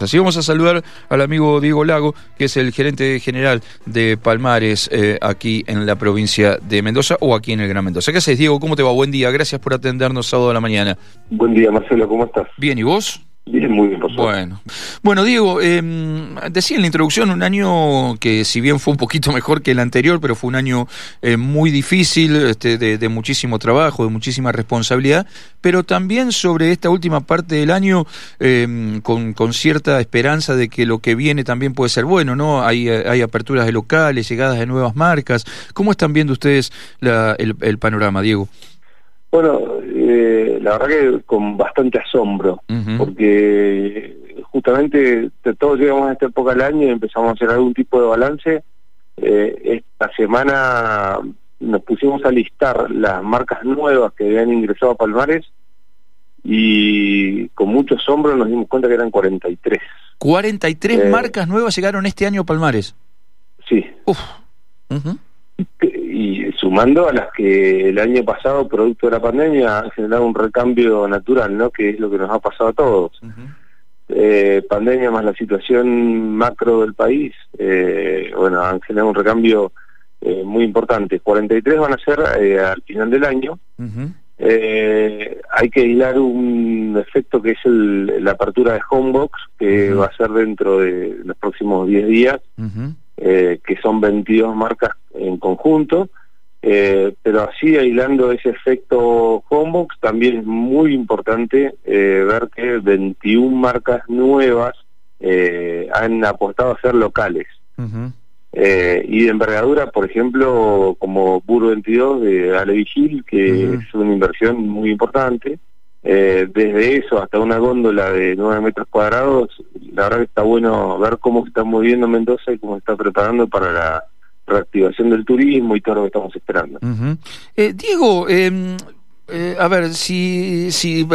Así vamos a saludar al amigo Diego Lago, que es el gerente general de Palmares eh, aquí en la provincia de Mendoza o aquí en el Gran Mendoza. ¿Qué haces, Diego? ¿Cómo te va? Buen día. Gracias por atendernos sábado a la mañana. Buen día, Marcelo. ¿Cómo estás? Bien, ¿y vos? Muy Bueno, bueno Diego, eh, decía en la introducción un año que si bien fue un poquito mejor que el anterior, pero fue un año eh, muy difícil, este, de, muchísimo trabajo, de muchísima responsabilidad, pero también sobre esta última parte del año em, con, con, cierta esperanza de que lo que viene también puede ser bueno, ¿no? Hay, hay aperturas de locales, llegadas de nuevas marcas. ¿Cómo están viendo ustedes la, el, el panorama, Diego? Bueno, eh, la verdad que con bastante asombro, porque justamente todos llegamos a esta época del año y empezamos a hacer algún tipo de balance. Eh, esta semana nos pusimos a listar las marcas nuevas que habían ingresado a Palmares y con mucho asombro nos dimos cuenta que eran 43. 43 eh, marcas nuevas llegaron este año a Palmares. Sí. Uf y sumando a las que el año pasado, producto de la pandemia, han generado un recambio natural, ¿no? Que es lo que nos ha pasado a todos. eh, pandemia más la situación macro del país, eh, bueno, han generado un recambio eh, muy importante. 43 van a ser eh, al final del año. Eh, hay que hilar un efecto que es el, la apertura de Homebox, que va a ser dentro de los próximos 10 días, eh, que son 22 marcas en conjunto, eh, pero así aislando ese efecto Homebox, también es muy importante eh, ver que 21 marcas nuevas eh, han apostado a ser locales. y de envergadura, por ejemplo, como Buro 22 de Ale Vigil, que es una inversión muy importante. desde eso hasta una góndola de 9 metros cuadrados, la verdad que está bueno ver cómo se está moviendo Mendoza y cómo se está preparando para la reactivación del turismo y todo lo que estamos esperando. eh, Diego, eh, eh, a ver, si, si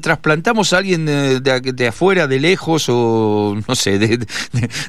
trasplantamos a alguien de, de, afuera, de lejos, o no sé, de,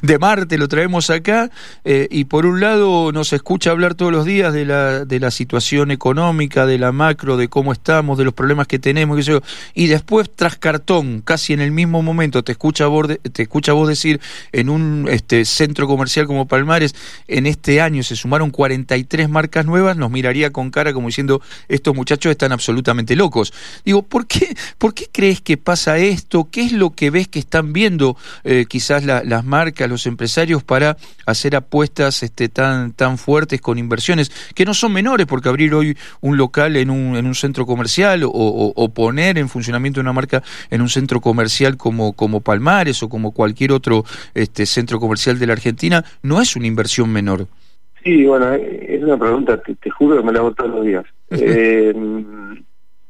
de Marte, lo traemos acá, eh, y por un lado nos escucha hablar todos los días de la, de la situación económica, de la macro, de cómo estamos, de los problemas que tenemos, y después tras cartón, casi en el mismo momento, te escucha vos, te escucha vos decir en un este, centro comercial como Palmares, en este año se sumaron 43 marcas nuevas, nos miraría con cara como diciendo, estos muchachos están absolutamente absolutamente locos. Digo, ¿por qué, ¿por qué crees que pasa esto? ¿Qué es lo que ves que están viendo eh, quizás las marcas, los empresarios para hacer apuestas este, tan, tan fuertes con inversiones que no son menores? Porque abrir hoy un local en un, en un centro comercial o, poner en funcionamiento una marca en un centro comercial como, como Palmares o como cualquier otro este, centro comercial de la Argentina no es una inversión menor. Sí, bueno, es una pregunta, te, juro que me la hago todos los días. Eh,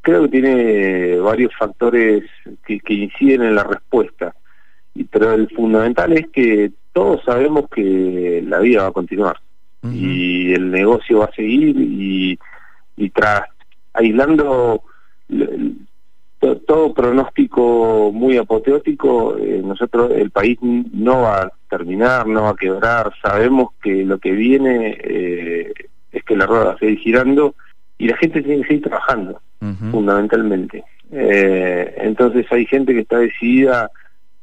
creo que tiene varios factores que, inciden en la respuesta, y, pero el fundamental es que todos sabemos que la vida va a continuar. Y el negocio va a seguir y, y tras aislando todo pronóstico muy apoteótico, eh, nosotros el país no va a terminar, no va a quebrar, sabemos que lo que viene eh, es que la rueda va a seguir girando y la gente tiene que seguir trabajando fundamentalmente. Eh, entonces hay gente que está decidida,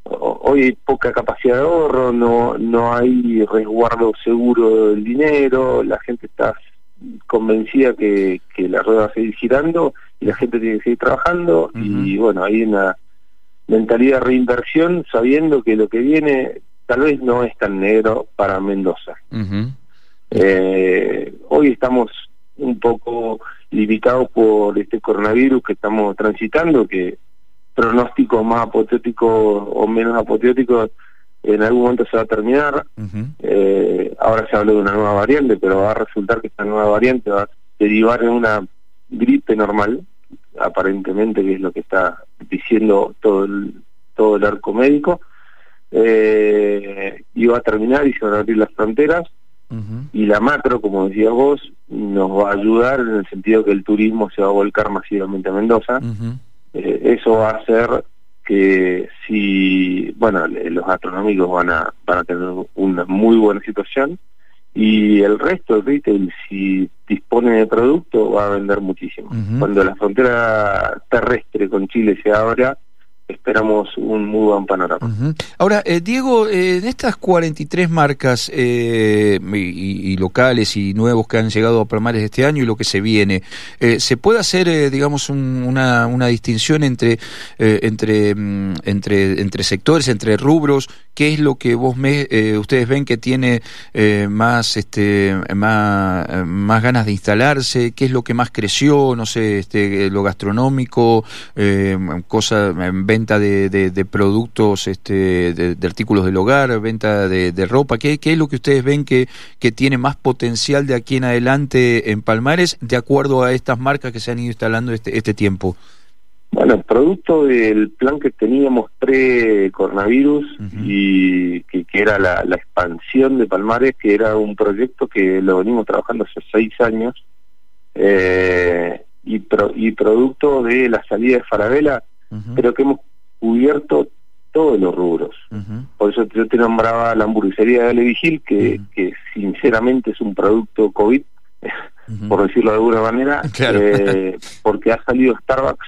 hoy hay poca capacidad de ahorro, no, no hay resguardo seguro del dinero, la gente está convencida que, que la rueda va a seguir girando y la gente tiene que seguir trabajando y bueno, hay una mentalidad de reinversión sabiendo que lo que viene tal vez no es tan negro para Mendoza. eh, hoy estamos un poco limitados por este coronavirus que estamos transitando, que pronósticos más apoteóticos o menos apoteóticos en algún momento se va a terminar. eh, ahora se habla de una nueva variante, pero va a resultar que esta nueva variante va a derivar en una gripe normal, aparentemente, que es lo que está diciendo todo el, todo el arco médico. Eh, y va a terminar y se van a abrir las fronteras y la macro, como decías vos, nos va a ayudar en el sentido que el turismo se va a volcar masivamente a Mendoza. Eh, eso va a hacer que si, bueno, los gastronómicos van a, van a tener una muy buena situación y el resto del retail, si dispone de producto, va a vender muchísimo. Cuando la frontera terrestre con Chile se abra, esperamos un muy buen panorama. Ahora, eh, Diego, eh, en estas 43 marcas eh, y, locales y nuevos que han llegado a Palmares este año y lo que se viene, ¿se puede hacer, digamos, una, una, distinción entre, entre, mm, entre, entre sectores, entre rubros? ¿Qué es lo que vos me, ustedes ven que tiene más, este, más, más ganas de instalarse? ¿Qué es lo que más creció? No sé, este, lo gastronómico, cosas, venta de, de, productos, este, de, artículos del hogar, venta de, ropa? ¿Qué, ¿Qué, es lo que ustedes ven que, que tiene más potencial de aquí en adelante en Palmares, de acuerdo a estas marcas que se han ido instalando este, este tiempo? Bueno, producto del plan que teníamos pre-coronavirus y que, era la, expansión de Palmares, que era un proyecto que lo venimos trabajando hace seis años, eh, y, y producto de la salida de Farabela, pero que hemos cubierto todos los rubros. Por eso yo te nombraba la hamburguesería de Ale Vigil, que, que sinceramente es un producto COVID, por decirlo de alguna manera, eh, porque ha salido Starbucks.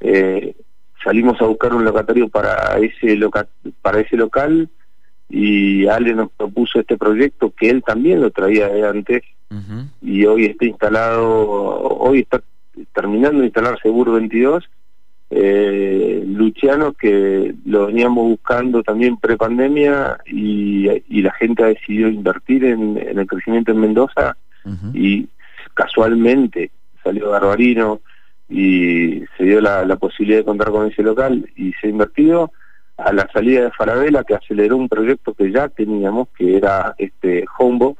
eh, salimos a buscar un locatario para ese, loca para ese local y Ale nos propuso este proyecto que él también lo traía de antes y hoy está instalado, hoy está terminando de instalar Seguro 22 eh, Luciano, que lo veníamos buscando también pre-pandemia y, la gente ha decidido invertir en, el crecimiento en Mendoza y casualmente salió Garbarino y se dio la, posibilidad de contar con ese local y se ha invertido a la salida de Farabela que aceleró un proyecto que ya teníamos que era este Homebox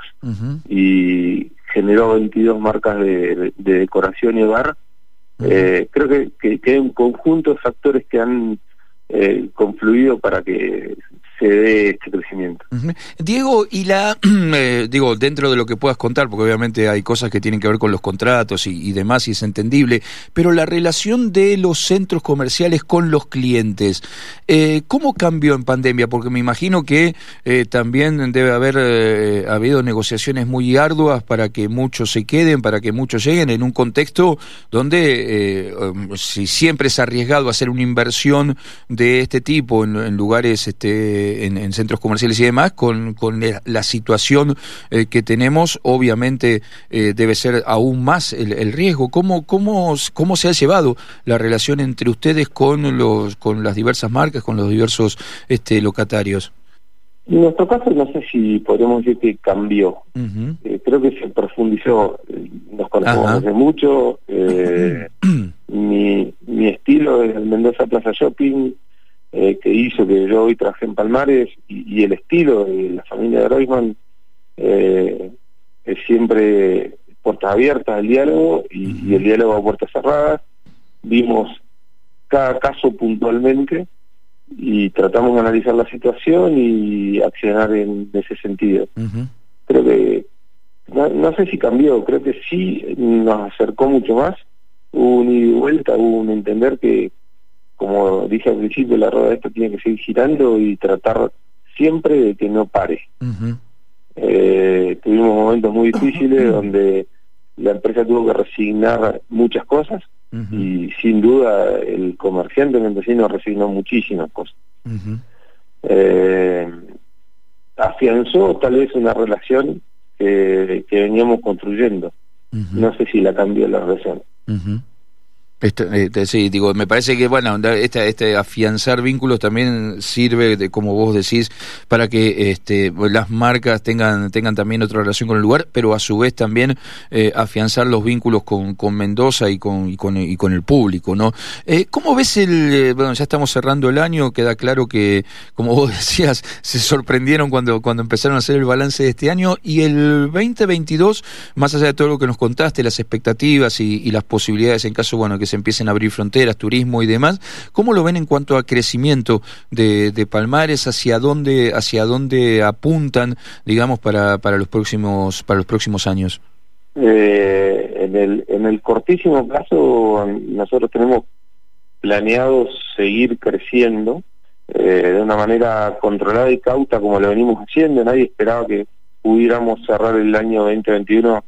y generó 22 marcas de, de decoración y hogar eh, creo que, que, hay un conjunto de factores que han eh, confluido para que se dé este crecimiento. Diego, y la, eh, digo, dentro de lo que puedas contar, porque obviamente hay cosas que tienen que ver con los contratos y, demás, y es entendible, pero la relación de los centros comerciales con los clientes, eh, ¿cómo cambió en pandemia? Porque me imagino que eh, también debe haber habido negociaciones muy arduas para que muchos se queden, para que muchos lleguen, en un contexto donde um, si siempre es arriesgado hacer una inversión de este tipo en, en lugares este, en, centros comerciales y demás, con, con la situación eh, que tenemos, obviamente eh, debe ser aún más el, riesgo. ¿Cómo, cómo, ¿Cómo se ha llevado la relación entre ustedes con, los, con las diversas marcas, con los diversos este, locatarios? En nuestro caso no sé si podemos decir que cambió. Eh, creo que se profundizó. Nos conocemos desde mucho. mi, mi estilo es el Mendoza Plaza Shopping eh, que hizo que yo hoy trabajé en Palmares y, el estilo de la familia de Reisman eh, es siempre puertas abiertas al diálogo y, el diálogo a puertas cerradas. Vimos cada caso puntualmente y tratamos de analizar la situación y accionar en ese sentido. Creo que, no, sé si cambió, creo que sí nos acercó mucho más, hubo un ida y vuelta, hubo un entender que como dije al principio, la rueda de esto tiene que seguir girando y tratar siempre de que no pare. eh, tuvimos momentos muy difíciles donde la empresa tuvo que resignar muchas cosas y sin duda el comerciante mendocino resignó muchísimas cosas. eh, afianzó tal vez una relación que, que veníamos construyendo. No sé si la cambió la relación. Este, sí, digo, me parece que, bueno, este, este afianzar vínculos también sirve, de, como vos decís, para que este, las marcas tengan, tengan también otra relación con el lugar, pero a su vez también eh, afianzar los vínculos con, con Mendoza y con, y con, y con el público, ¿no? Eh, ¿Cómo ves el, eh, bueno, ya estamos cerrando el año, queda claro que, como vos decías, se sorprendieron cuando, cuando empezaron a hacer el balance de este año y el 2022, más allá de todo lo que nos contaste, las expectativas y, y las posibilidades en caso, bueno, que se empiecen a abrir fronteras, turismo y demás. ¿Cómo lo ven en cuanto a crecimiento de, Palmares? ¿Hacia dónde, hacia dónde apuntan, digamos, para, para, los, próximos, para los próximos años? Eh, en, el, en el cortísimo plazo, nosotros tenemos planeado seguir creciendo eh, de una manera controlada y cauta como lo venimos haciendo. Nadie esperaba que pudiéramos cerrar el año 2021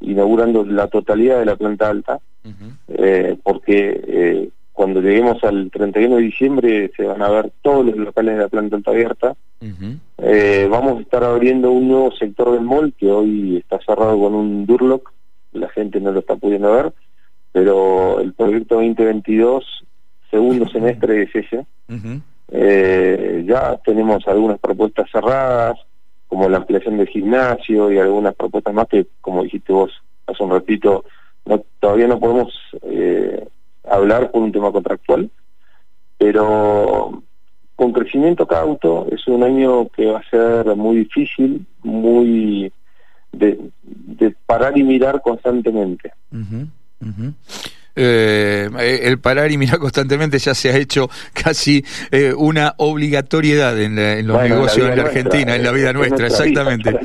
inaugurando la totalidad de la planta alta, eh, porque eh, cuando lleguemos al 31 de diciembre se van a ver todos los locales de la planta alta abierta. Eh, vamos a estar abriendo un nuevo sector del mall que hoy está cerrado con un Durlock, la gente no lo está pudiendo ver, pero el proyecto 2022, segundo semestre es ese. eh, ya tenemos algunas propuestas cerradas, como la ampliación del gimnasio y algunas propuestas más que, como dijiste vos hace un ratito, no, todavía no podemos eh, hablar por un tema contractual, pero con crecimiento cauto es un año que va a ser muy difícil, muy de, de parar y mirar constantemente. Eh, el parar y mirar constantemente ya se ha hecho casi eh, una obligatoriedad en, los negocios en la, Argentina, en la vida nuestra, exactamente.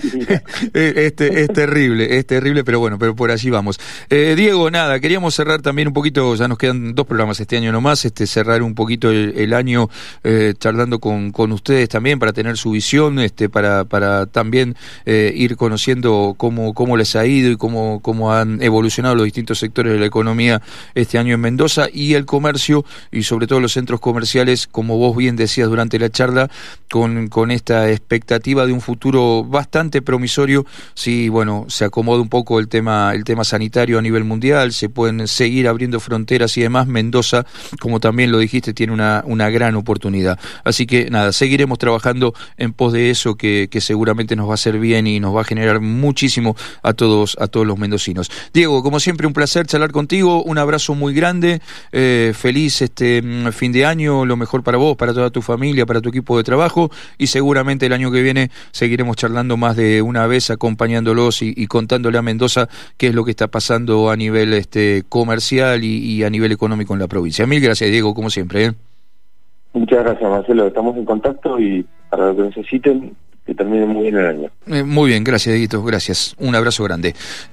este, es terrible, es terrible, pero bueno, pero por allí vamos. Eh, Diego, nada, queríamos cerrar también un poquito, ya nos quedan dos programas este año nomás, este cerrar un poquito el, año charlando con, con ustedes también para tener su visión, este para, para también ir conociendo cómo, cómo les ha ido y cómo, cómo han evolucionado los distintos sectores de la economía este año en Mendoza y el comercio y sobre todo los centros comerciales, como vos bien decías durante la charla, con, con esta expectativa de un futuro bastante promisorio si, bueno, se acomoda un poco el tema, el tema sanitario a nivel mundial, se pueden seguir abriendo fronteras y demás. Mendoza, como también lo dijiste, tiene una, una gran oportunidad. Así que nada, seguiremos trabajando en pos de eso que, que seguramente nos va a hacer bien y nos va a generar muchísimo a todos, a todos los mendocinos. Diego, como siempre, un placer charlar contigo, un abrazo muy grande, eh, feliz este mm, fin de año, lo mejor para vos, para toda tu familia, para tu equipo de trabajo y seguramente el año que viene seguiremos charlando más de una vez, acompañándolos y, contándole a Mendoza qué es lo que está pasando a nivel este comercial y, a nivel económico en la provincia. Mil gracias, Diego, como siempre. ¿eh? Muchas gracias, Marcelo. Estamos en contacto y para lo que necesiten, que termine muy bien el año. Eh, muy bien, gracias, Dieguito. Gracias. Un abrazo grande.